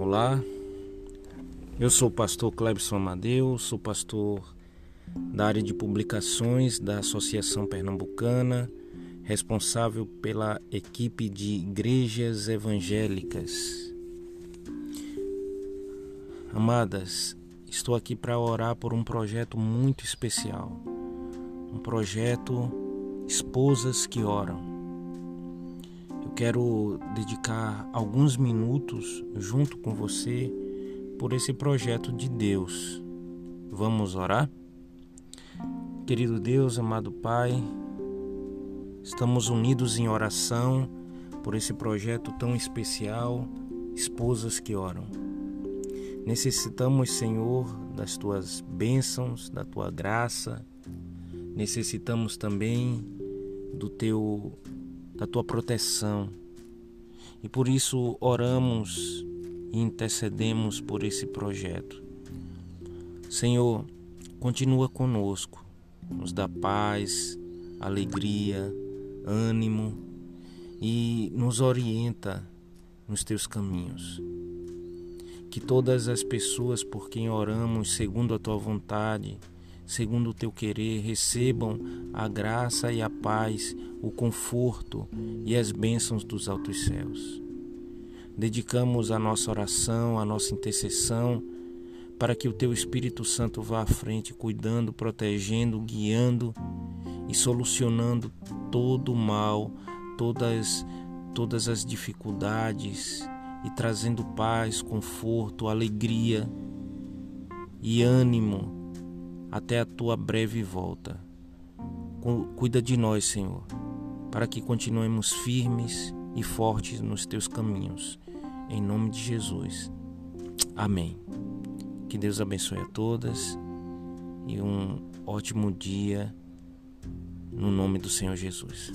Olá, eu sou o pastor Clebson Amadeu, sou pastor da área de publicações da Associação Pernambucana, responsável pela equipe de igrejas evangélicas. Amadas, estou aqui para orar por um projeto muito especial, um projeto Esposas que Oram quero dedicar alguns minutos junto com você por esse projeto de Deus. Vamos orar? Querido Deus, amado Pai, estamos unidos em oração por esse projeto tão especial, Esposas que Oram. Necessitamos, Senhor, das tuas bênçãos, da tua graça. Necessitamos também do teu da tua proteção. E por isso oramos e intercedemos por esse projeto. Senhor, continua conosco, nos dá paz, alegria, ânimo e nos orienta nos teus caminhos. Que todas as pessoas por quem oramos segundo a tua vontade segundo o teu querer, recebam a graça e a paz, o conforto e as bênçãos dos altos céus. Dedicamos a nossa oração, a nossa intercessão, para que o teu Espírito Santo vá à frente, cuidando, protegendo, guiando e solucionando todo o mal, todas, todas as dificuldades e trazendo paz, conforto, alegria e ânimo até a tua breve volta. Cuida de nós, Senhor, para que continuemos firmes e fortes nos teus caminhos. Em nome de Jesus. Amém. Que Deus abençoe a todas e um ótimo dia no nome do Senhor Jesus.